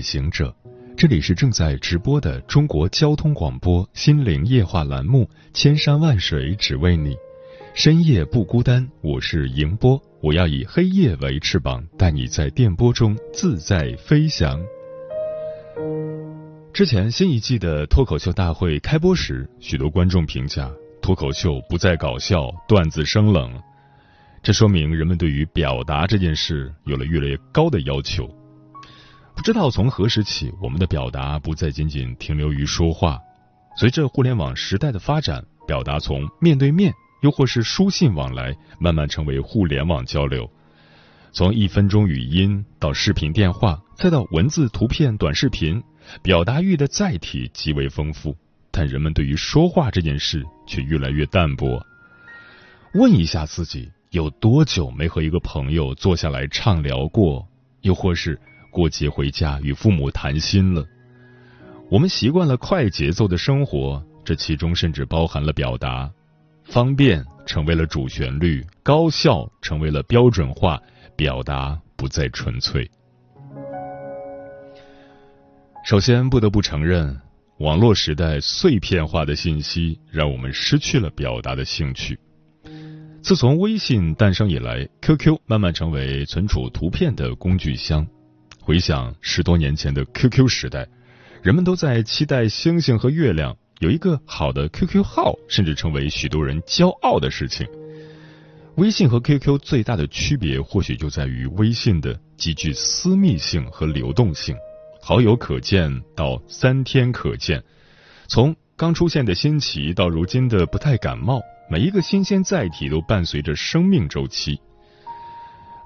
夜行者，这里是正在直播的中国交通广播心灵夜话栏目《千山万水只为你》，深夜不孤单，我是迎波，我要以黑夜为翅膀，带你在电波中自在飞翔。之前新一季的脱口秀大会开播时，许多观众评价脱口秀不再搞笑，段子生冷，这说明人们对于表达这件事有了越来越高的要求。不知道从何时起，我们的表达不再仅仅停留于说话。随着互联网时代的发展，表达从面对面，又或是书信往来，慢慢成为互联网交流。从一分钟语音到视频电话，再到文字、图片、短视频，表达欲的载体极为丰富，但人们对于说话这件事却越来越淡薄。问一下自己，有多久没和一个朋友坐下来畅聊过？又或是？过节回家与父母谈心了，我们习惯了快节奏的生活，这其中甚至包含了表达，方便成为了主旋律，高效成为了标准化，表达不再纯粹。首先不得不承认，网络时代碎片化的信息让我们失去了表达的兴趣。自从微信诞生以来，QQ 慢慢成为存储图片的工具箱。回想十多年前的 QQ 时代，人们都在期待星星和月亮。有一个好的 QQ 号，甚至成为许多人骄傲的事情。微信和 QQ 最大的区别，或许就在于微信的极具私密性和流动性，好友可见到三天可见。从刚出现的新奇到如今的不太感冒，每一个新鲜载体都伴随着生命周期。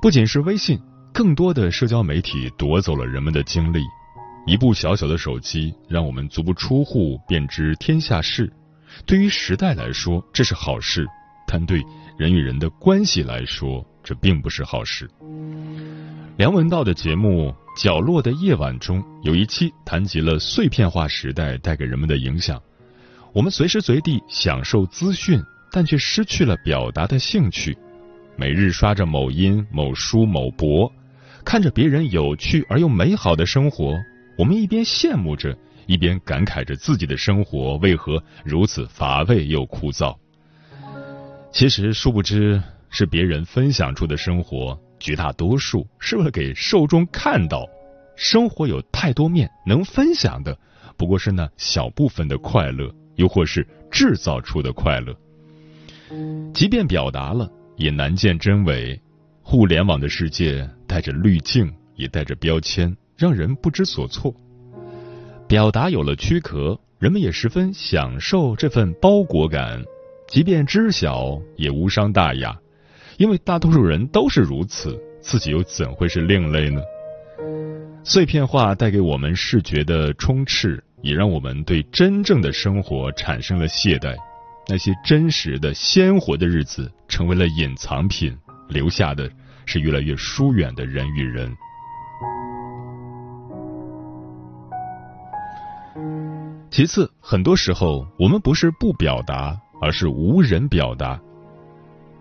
不仅是微信。更多的社交媒体夺走了人们的精力，一部小小的手机让我们足不出户便知天下事。对于时代来说，这是好事；但对人与人的关系来说，这并不是好事。梁文道的节目《角落的夜晚》中有一期谈及了碎片化时代带给人们的影响。我们随时随地享受资讯，但却失去了表达的兴趣。每日刷着某音、某书、某博。看着别人有趣而又美好的生活，我们一边羡慕着，一边感慨着自己的生活为何如此乏味又枯燥。其实，殊不知是别人分享出的生活，绝大多数是为了给受众看到。生活有太多面，能分享的不过是那小部分的快乐，又或是制造出的快乐。即便表达了，也难见真伪。互联网的世界带着滤镜，也带着标签，让人不知所措。表达有了躯壳，人们也十分享受这份包裹感，即便知晓，也无伤大雅。因为大多数人都是如此，自己又怎会是另类呢？碎片化带给我们视觉的充斥，也让我们对真正的生活产生了懈怠。那些真实的、鲜活的日子，成为了隐藏品。留下的是越来越疏远的人与人。其次，很多时候我们不是不表达，而是无人表达。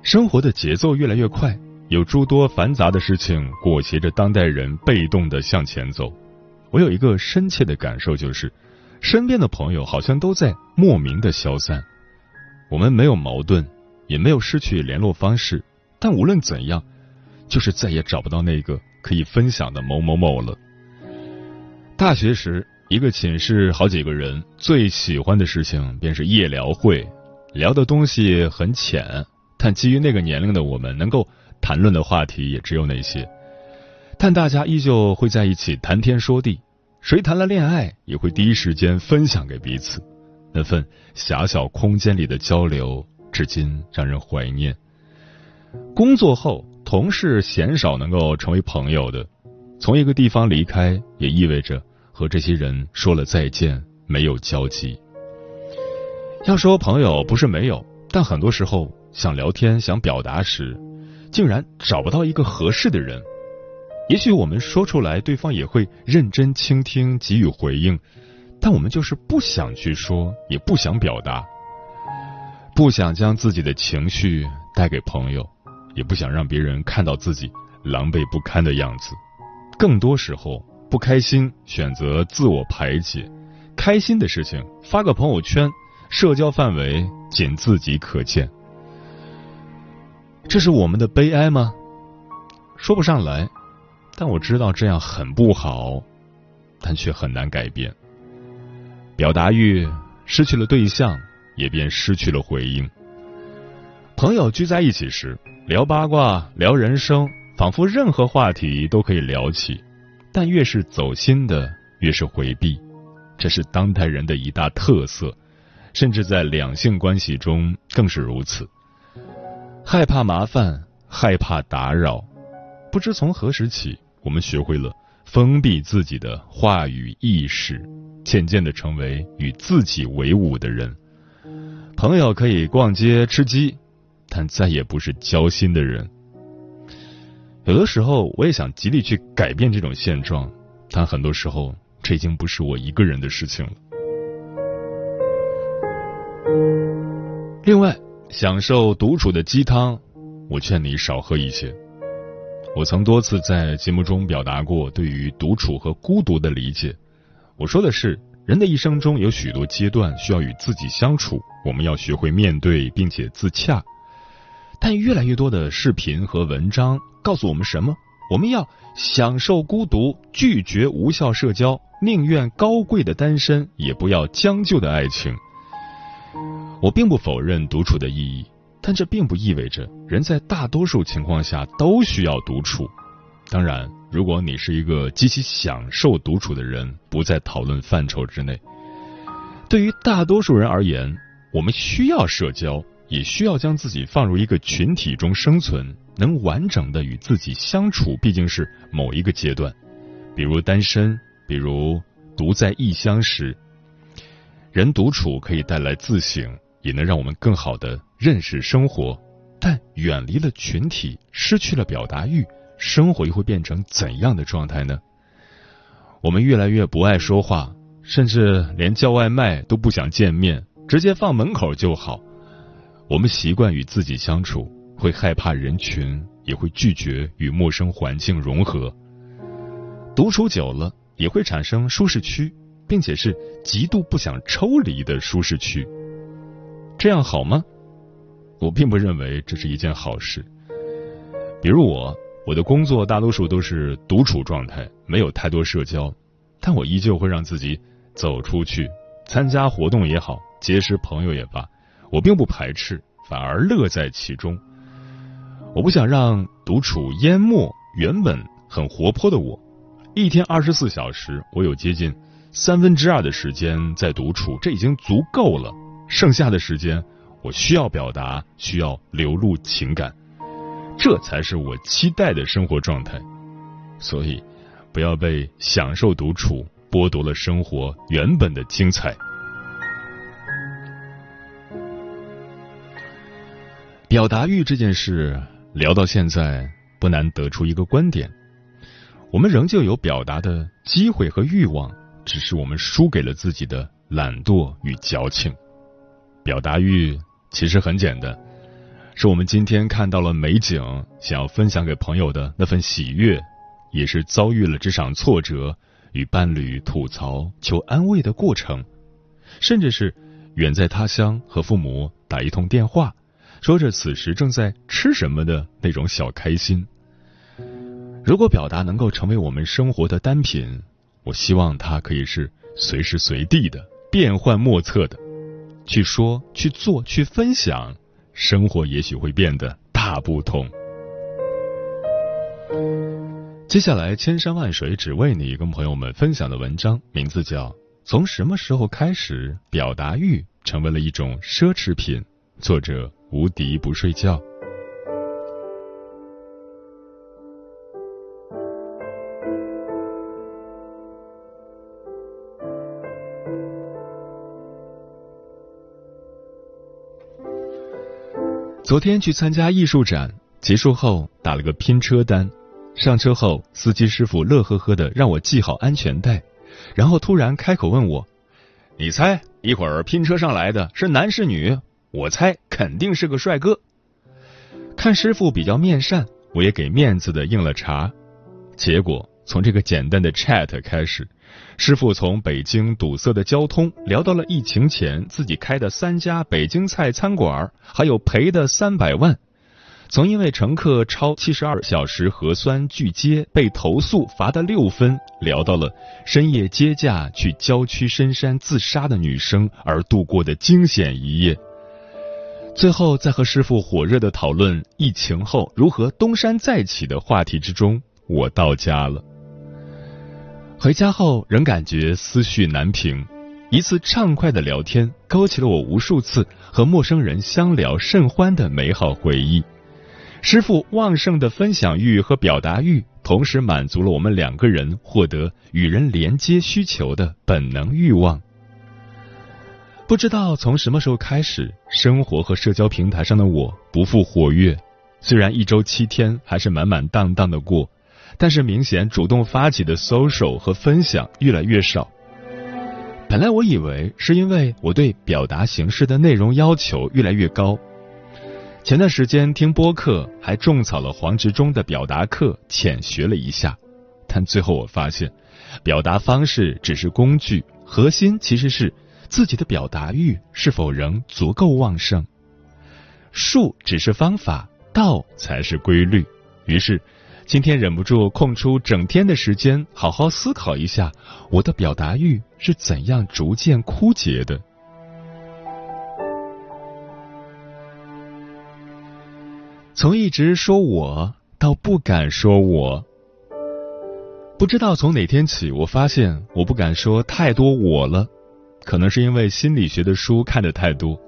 生活的节奏越来越快，有诸多繁杂的事情裹挟着当代人被动的向前走。我有一个深切的感受，就是身边的朋友好像都在莫名的消散。我们没有矛盾，也没有失去联络方式。但无论怎样，就是再也找不到那个可以分享的某某某了。大学时，一个寝室好几个人最喜欢的事情便是夜聊会，聊的东西很浅，但基于那个年龄的我们，能够谈论的话题也只有那些。但大家依旧会在一起谈天说地，谁谈了恋爱，也会第一时间分享给彼此。那份狭小空间里的交流，至今让人怀念。工作后，同事鲜少能够成为朋友的。从一个地方离开，也意味着和这些人说了再见，没有交集。要说朋友不是没有，但很多时候想聊天、想表达时，竟然找不到一个合适的人。也许我们说出来，对方也会认真倾听，给予回应，但我们就是不想去说，也不想表达，不想将自己的情绪带给朋友，也不想让别人看到自己狼狈不堪的样子。更多时候，不开心选择自我排解，开心的事情发个朋友圈。社交范围仅自己可见，这是我们的悲哀吗？说不上来，但我知道这样很不好，但却很难改变。表达欲失去了对象，也便失去了回应。朋友聚在一起时，聊八卦、聊人生，仿佛任何话题都可以聊起，但越是走心的，越是回避，这是当代人的一大特色。甚至在两性关系中更是如此，害怕麻烦，害怕打扰。不知从何时起，我们学会了封闭自己的话语意识，渐渐的成为与自己为伍的人。朋友可以逛街吃鸡，但再也不是交心的人。有的时候，我也想极力去改变这种现状，但很多时候，这已经不是我一个人的事情了。另外，享受独处的鸡汤，我劝你少喝一些。我曾多次在节目中表达过对于独处和孤独的理解。我说的是，人的一生中有许多阶段需要与自己相处，我们要学会面对并且自洽。但越来越多的视频和文章告诉我们什么？我们要享受孤独，拒绝无效社交，宁愿高贵的单身，也不要将就的爱情。我并不否认独处的意义，但这并不意味着人在大多数情况下都需要独处。当然，如果你是一个极其享受独处的人，不在讨论范畴之内。对于大多数人而言，我们需要社交，也需要将自己放入一个群体中生存，能完整的与自己相处，毕竟是某一个阶段。比如单身，比如独在异乡时，人独处可以带来自省。也能让我们更好的认识生活，但远离了群体，失去了表达欲，生活又会变成怎样的状态呢？我们越来越不爱说话，甚至连叫外卖都不想见面，直接放门口就好。我们习惯与自己相处，会害怕人群，也会拒绝与陌生环境融合。独处久了，也会产生舒适区，并且是极度不想抽离的舒适区。这样好吗？我并不认为这是一件好事。比如我，我的工作大多数都是独处状态，没有太多社交，但我依旧会让自己走出去，参加活动也好，结识朋友也罢，我并不排斥，反而乐在其中。我不想让独处淹没原本很活泼的我。一天二十四小时，我有接近三分之二的时间在独处，这已经足够了。剩下的时间，我需要表达，需要流露情感，这才是我期待的生活状态。所以，不要被享受独处剥夺了生活原本的精彩。表达欲这件事聊到现在，不难得出一个观点：我们仍旧有表达的机会和欲望，只是我们输给了自己的懒惰与矫情。表达欲其实很简单，是我们今天看到了美景，想要分享给朋友的那份喜悦，也是遭遇了这场挫折，与伴侣吐槽求安慰的过程，甚至是远在他乡和父母打一通电话，说着此时正在吃什么的那种小开心。如果表达能够成为我们生活的单品，我希望它可以是随时随地的、变幻莫测的。去说、去做、去分享，生活也许会变得大不同。接下来，千山万水只为你，跟朋友们分享的文章名字叫《从什么时候开始，表达欲成为了一种奢侈品》，作者无敌不睡觉。昨天去参加艺术展结束后打了个拼车单。上车后司机师傅乐呵呵的让我系好安全带然后突然开口问我你猜一会儿拼车上来的是男是女？我猜肯定是个帅哥。看师傅比较面善，我也给面子的应了茬。结果从这个简单的 chat 开始，师傅从北京堵塞的交通聊到了疫情前自己开的三家北京菜餐馆，还有赔的三百万。从因为乘客超七十二小时核酸拒接被投诉罚的六分，聊到了深夜接驾去郊区深山自杀的女生而度过的惊险一夜。最后，在和师傅火热的讨论疫情后如何东山再起的话题之中，我到家了。回家后仍感觉思绪难平，一次畅快的聊天勾起了我无数次和陌生人相聊甚欢的美好回忆。师傅旺盛的分享欲和表达欲，同时满足了我们两个人获得与人连接需求的本能欲望。不知道从什么时候开始，生活和社交平台上的我不复活跃。虽然一周七天还是满满当当的过，但是明显主动发起的 social 和分享越来越少。本来我以为是因为我对表达形式的内容要求越来越高。前段时间听播客，还种草了黄执中的表达课，浅学了一下。但最后我发现，表达方式只是工具，核心其实是自己的表达欲是否仍足够旺盛。术只是方法，道才是规律。于是，今天忍不住空出整天的时间，好好思考一下，我的表达欲是怎样逐渐枯竭的。从一直说我到不敢说我，不知道从哪天起，我发现我不敢说太多我了。可能是因为心理学的书看的太多，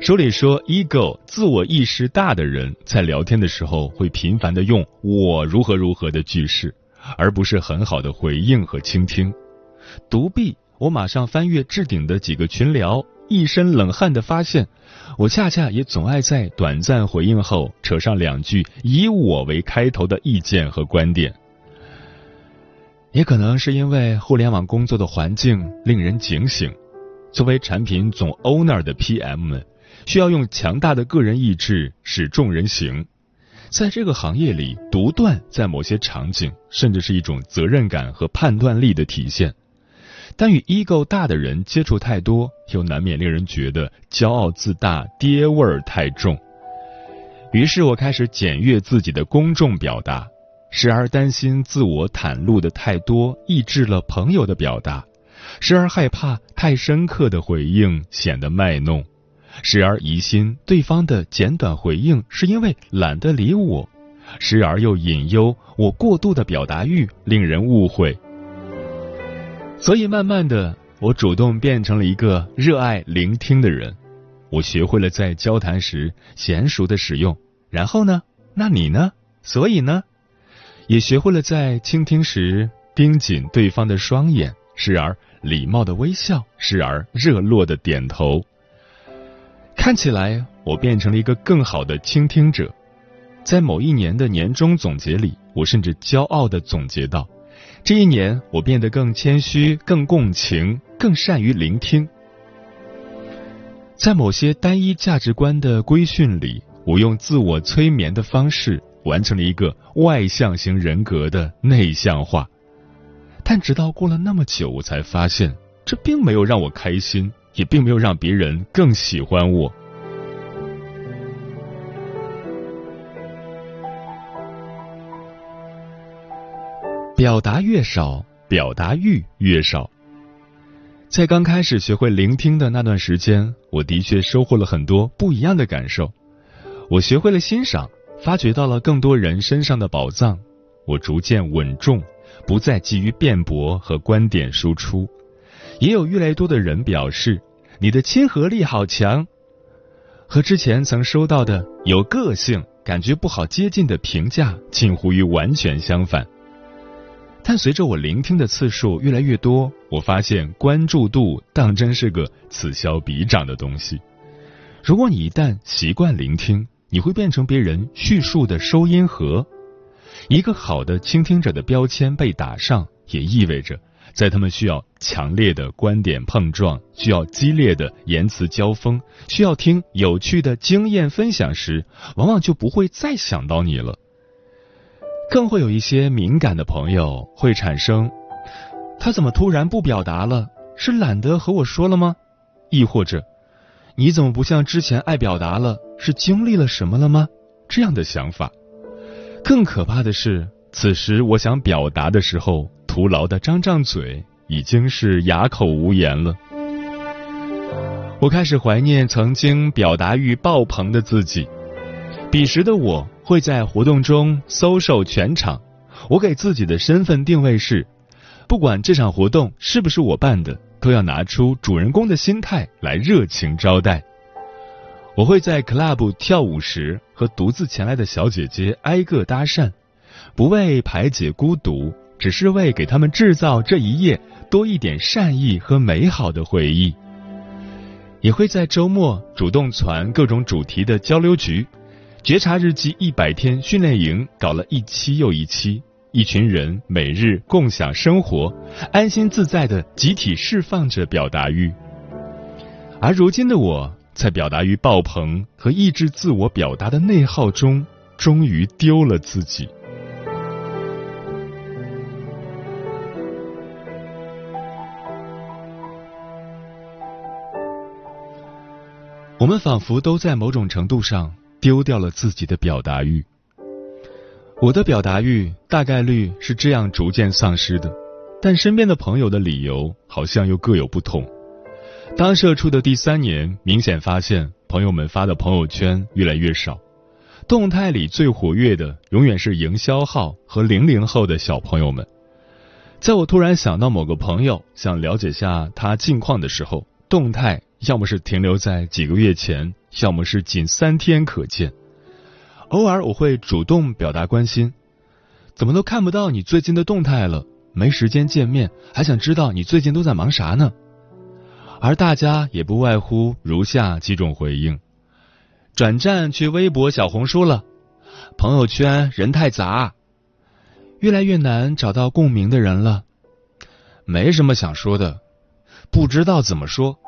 书里说，ego 自我意识大的人在聊天的时候会频繁的用我如何如何的句式，而不是很好的回应和倾听。独臂，我马上翻阅置顶的几个群聊。一身冷汗的发现，我恰恰也总爱在短暂回应后扯上两句以我为开头的意见和观点。也可能是因为互联网工作的环境令人警醒，作为产品总 owner 的 PM 们，需要用强大的个人意志使众人行。在这个行业里，独断在某些场景甚至是一种责任感和判断力的体现。但与 ego 大的人接触太多，又难免令人觉得骄傲自大、爹味儿太重。于是我开始检阅自己的公众表达，时而担心自我袒露的太多，抑制了朋友的表达；时而害怕太深刻的回应显得卖弄；时而疑心对方的简短回应是因为懒得理我；时而又隐忧我过度的表达欲令人误会。所以，慢慢的，我主动变成了一个热爱聆听的人。我学会了在交谈时娴熟的使用。然后呢？那你呢？所以呢？也学会了在倾听时盯紧对方的双眼，时而礼貌的微笑，时而热络的点头。看起来，我变成了一个更好的倾听者。在某一年的年终总结里，我甚至骄傲的总结到。这一年，我变得更谦虚、更共情、更善于聆听。在某些单一价值观的规训里，我用自我催眠的方式完成了一个外向型人格的内向化。但直到过了那么久，我才发现，这并没有让我开心，也并没有让别人更喜欢我。表达越少，表达欲越少。在刚开始学会聆听的那段时间，我的确收获了很多不一样的感受。我学会了欣赏，发掘到了更多人身上的宝藏。我逐渐稳重，不再急于辩驳和观点输出。也有越来越多的人表示，你的亲和力好强。和之前曾收到的有个性、感觉不好接近的评价，近乎于完全相反。但随着我聆听的次数越来越多，我发现关注度当真是个此消彼长的东西。如果你一旦习惯聆听，你会变成别人叙述的收音盒。一个好的倾听者的标签被打上，也意味着在他们需要强烈的观点碰撞、需要激烈的言辞交锋、需要听有趣的经验分享时，往往就不会再想到你了。更会有一些敏感的朋友会产生：他怎么突然不表达了？是懒得和我说了吗？亦或者，你怎么不像之前爱表达了？是经历了什么了吗？这样的想法。更可怕的是，此时我想表达的时候，徒劳的张张嘴，已经是哑口无言了。我开始怀念曾经表达欲爆棚的自己。彼时的我会在活动中搜售全场，我给自己的身份定位是：不管这场活动是不是我办的，都要拿出主人公的心态来热情招待。我会在 club 跳舞时和独自前来的小姐姐挨个搭讪，不为排解孤独，只是为给他们制造这一夜多一点善意和美好的回忆。也会在周末主动传各种主题的交流局。觉察日记一百天训练营搞了一期又一期，一群人每日共享生活，安心自在的集体释放着表达欲。而如今的我在表达欲爆棚和抑制自我表达的内耗中，终于丢了自己。我们仿佛都在某种程度上。丢掉了自己的表达欲，我的表达欲大概率是这样逐渐丧失的，但身边的朋友的理由好像又各有不同。当社畜的第三年，明显发现朋友们发的朋友圈越来越少，动态里最活跃的永远是营销号和零零后的小朋友们。在我突然想到某个朋友，想了解下他近况的时候，动态要么是停留在几个月前。要么是仅三天可见，偶尔我会主动表达关心，怎么都看不到你最近的动态了，没时间见面，还想知道你最近都在忙啥呢？而大家也不外乎如下几种回应：转战去微博、小红书了，朋友圈人太杂，越来越难找到共鸣的人了，没什么想说的，不知道怎么说。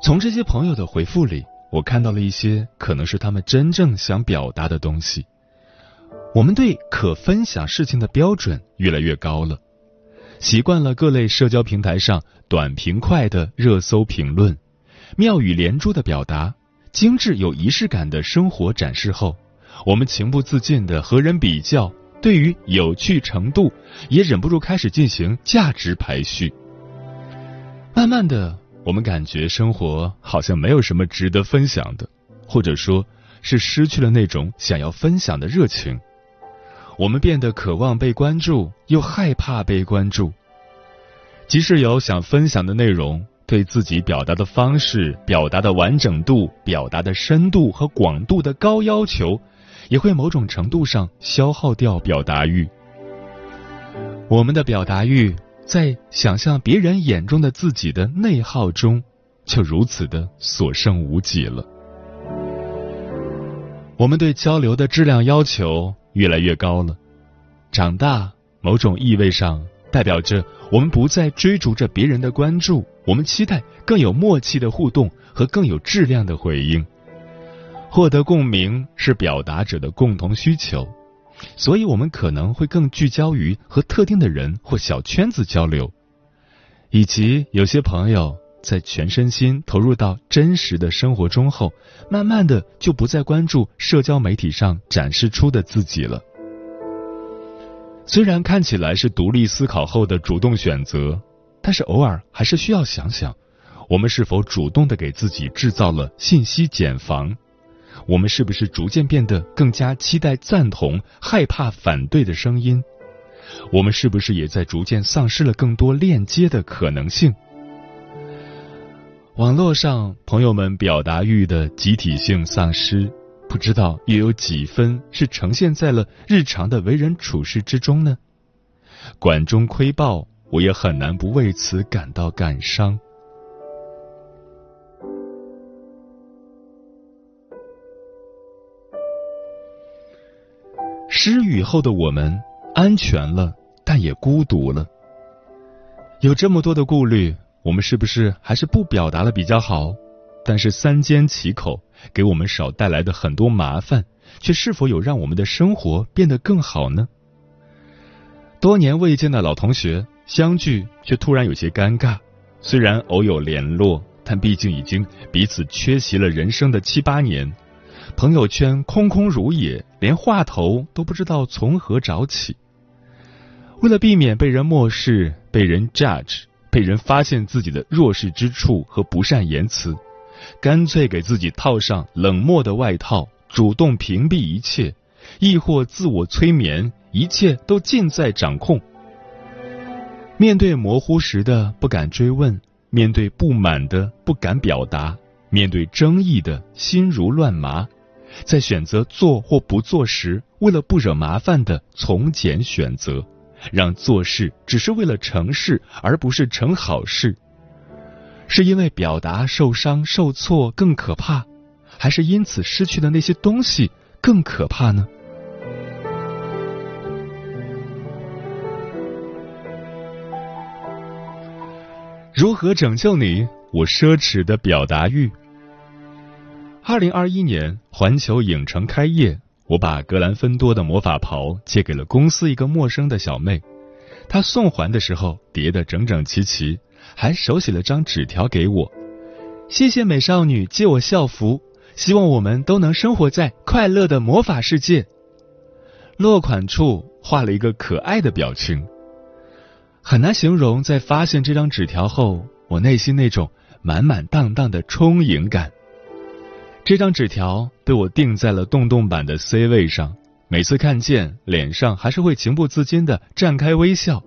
从这些朋友的回复里，我看到了一些可能是他们真正想表达的东西。我们对可分享事情的标准越来越高了，习惯了各类社交平台上短平快的热搜评论、妙语连珠的表达、精致有仪式感的生活展示后，我们情不自禁的和人比较，对于有趣程度也忍不住开始进行价值排序。慢慢的。我们感觉生活好像没有什么值得分享的，或者说，是失去了那种想要分享的热情。我们变得渴望被关注，又害怕被关注。即使有想分享的内容，对自己表达的方式、表达的完整度、表达的深度和广度的高要求，也会某种程度上消耗掉表达欲。我们的表达欲。在想象别人眼中的自己的内耗中，就如此的所剩无几了。我们对交流的质量要求越来越高了。长大，某种意味上代表着我们不再追逐着别人的关注，我们期待更有默契的互动和更有质量的回应。获得共鸣是表达者的共同需求。所以，我们可能会更聚焦于和特定的人或小圈子交流，以及有些朋友在全身心投入到真实的生活中后，慢慢的就不再关注社交媒体上展示出的自己了。虽然看起来是独立思考后的主动选择，但是偶尔还是需要想想，我们是否主动的给自己制造了信息茧房。我们是不是逐渐变得更加期待赞同、害怕反对的声音？我们是不是也在逐渐丧失了更多链接的可能性？网络上朋友们表达欲的集体性丧失，不知道又有几分是呈现在了日常的为人处事之中呢？管中窥豹，我也很难不为此感到感伤。失语后的我们，安全了，但也孤独了。有这么多的顾虑，我们是不是还是不表达了比较好？但是三缄其口，给我们少带来的很多麻烦，却是否有让我们的生活变得更好呢？多年未见的老同学相聚，却突然有些尴尬。虽然偶有联络，但毕竟已经彼此缺席了人生的七八年。朋友圈空空如也，连话头都不知道从何找起。为了避免被人漠视、被人 judge、被人发现自己的弱势之处和不善言辞。干脆给自己套上冷漠的外套，主动屏蔽一切，亦或自我催眠，一切都尽在掌控。面对模糊时的不敢追问，面对不满的不敢表达，面对争议的心如乱麻，在选择做或不做时，为了不惹麻烦的从简选择，让做事只是为了成事，而不是成好事。是因为表达受伤受挫更可怕，还是因此失去的那些东西更可怕呢？如何拯救你我奢侈的表达欲？二零二一年环球影城开业，我把格兰芬多的魔法袍借给了公司一个陌生的小妹，她送还的时候叠得整整齐齐。还手写了张纸条给我，谢谢美少女借我校服，希望我们都能生活在快乐的魔法世界。落款处画了一个可爱的表情，很难形容在发现这张纸条后，我内心那种满满当当的充盈感。这张纸条被我钉在了洞洞板的 C 位上，每次看见，脸上还是会情不自禁的绽开微笑。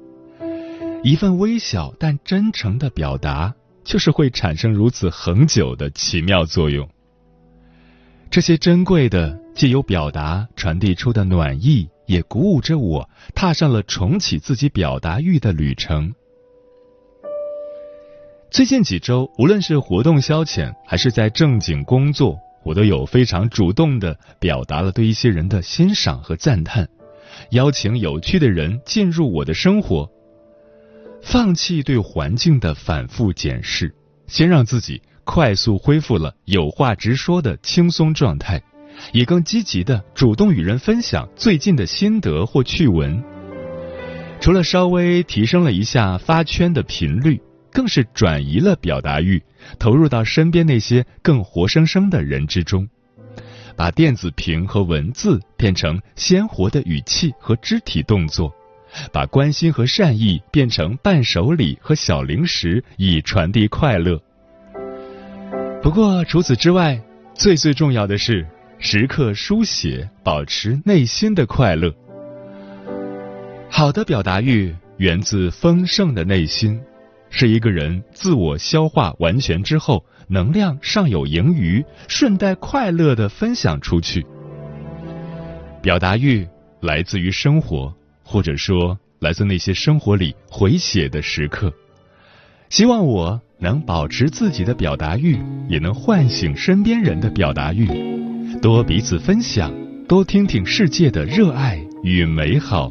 一份微小但真诚的表达，就是会产生如此恒久的奇妙作用。这些珍贵的借由表达传递出的暖意，也鼓舞着我踏上了重启自己表达欲的旅程。最近几周，无论是活动消遣，还是在正经工作，我都有非常主动的表达了对一些人的欣赏和赞叹，邀请有趣的人进入我的生活。放弃对环境的反复检视，先让自己快速恢复了有话直说的轻松状态，也更积极的主动与人分享最近的心得或趣闻。除了稍微提升了一下发圈的频率，更是转移了表达欲，投入到身边那些更活生生的人之中，把电子屏和文字变成鲜活的语气和肢体动作。把关心和善意变成伴手礼和小零食，以传递快乐。不过除此之外，最最重要的是时刻书写，保持内心的快乐。好的表达欲源自丰盛的内心，是一个人自我消化完全之后，能量尚有盈余，顺带快乐的分享出去。表达欲来自于生活。或者说，来自那些生活里回血的时刻。希望我能保持自己的表达欲，也能唤醒身边人的表达欲，多彼此分享，多听听世界的热爱与美好。